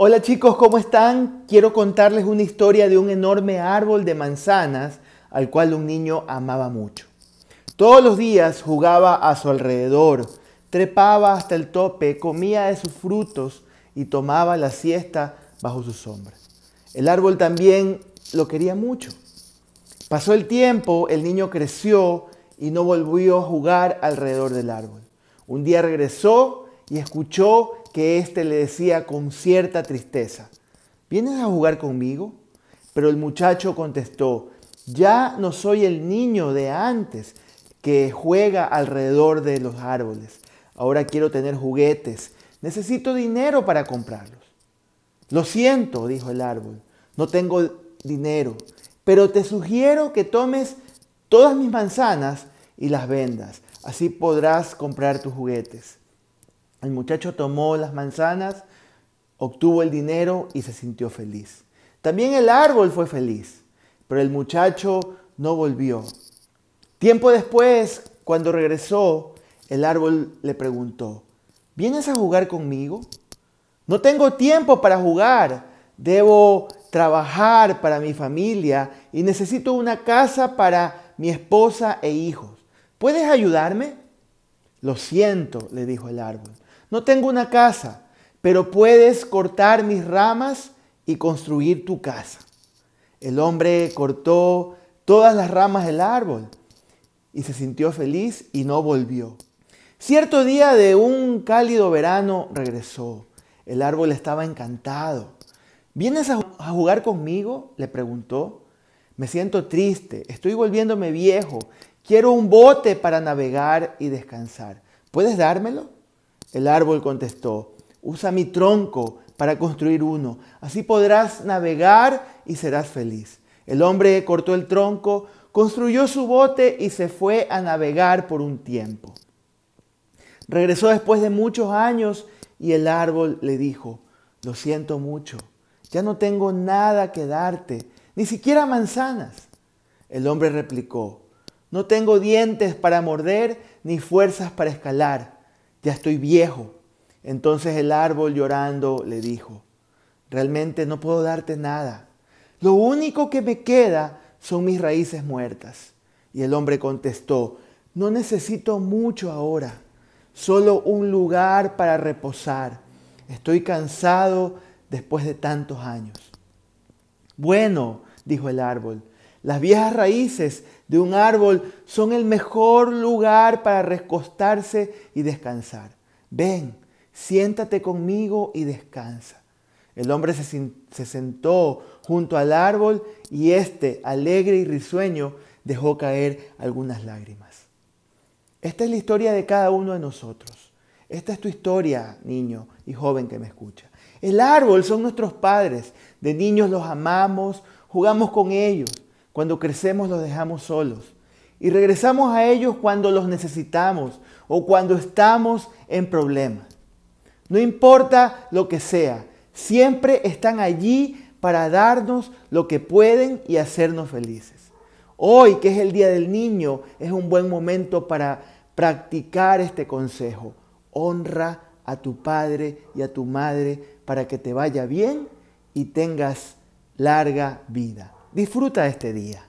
Hola chicos, ¿cómo están? Quiero contarles una historia de un enorme árbol de manzanas al cual un niño amaba mucho. Todos los días jugaba a su alrededor, trepaba hasta el tope, comía de sus frutos y tomaba la siesta bajo su sombra. El árbol también lo quería mucho. Pasó el tiempo, el niño creció y no volvió a jugar alrededor del árbol. Un día regresó y escuchó que éste le decía con cierta tristeza, ¿vienes a jugar conmigo? Pero el muchacho contestó, ya no soy el niño de antes que juega alrededor de los árboles. Ahora quiero tener juguetes. Necesito dinero para comprarlos. Lo siento, dijo el árbol, no tengo dinero, pero te sugiero que tomes todas mis manzanas y las vendas. Así podrás comprar tus juguetes. El muchacho tomó las manzanas, obtuvo el dinero y se sintió feliz. También el árbol fue feliz, pero el muchacho no volvió. Tiempo después, cuando regresó, el árbol le preguntó, ¿vienes a jugar conmigo? No tengo tiempo para jugar, debo trabajar para mi familia y necesito una casa para mi esposa e hijos. ¿Puedes ayudarme? Lo siento, le dijo el árbol. No tengo una casa, pero puedes cortar mis ramas y construir tu casa. El hombre cortó todas las ramas del árbol y se sintió feliz y no volvió. Cierto día de un cálido verano regresó. El árbol estaba encantado. ¿Vienes a jugar conmigo? le preguntó. Me siento triste, estoy volviéndome viejo, quiero un bote para navegar y descansar. ¿Puedes dármelo? El árbol contestó, usa mi tronco para construir uno, así podrás navegar y serás feliz. El hombre cortó el tronco, construyó su bote y se fue a navegar por un tiempo. Regresó después de muchos años y el árbol le dijo, lo siento mucho, ya no tengo nada que darte, ni siquiera manzanas. El hombre replicó, no tengo dientes para morder ni fuerzas para escalar ya estoy viejo. Entonces el árbol llorando le dijo, realmente no puedo darte nada. Lo único que me queda son mis raíces muertas. Y el hombre contestó, no necesito mucho ahora, solo un lugar para reposar. Estoy cansado después de tantos años. Bueno, dijo el árbol, las viejas raíces de un árbol son el mejor lugar para recostarse y descansar. Ven, siéntate conmigo y descansa. El hombre se, sentó junto al árbol y éste, alegre y risueño, dejó caer algunas lágrimas. Esta es la historia de cada uno de nosotros. Esta es tu historia, niño y joven que me escucha. El árbol son nuestros padres. De niños los amamos, jugamos con ellos cuando crecemos los dejamos solos. Y regresamos a ellos cuando los necesitamos o cuando estamos en problemas. No importa lo que sea, siempre están allí para darnos lo que pueden y hacernos felices. Hoy, que es el Día del Niño, es un buen momento para practicar este consejo. Honra a tu padre y a tu madre para que te vaya bien y tengas larga vida. Disfruta este día.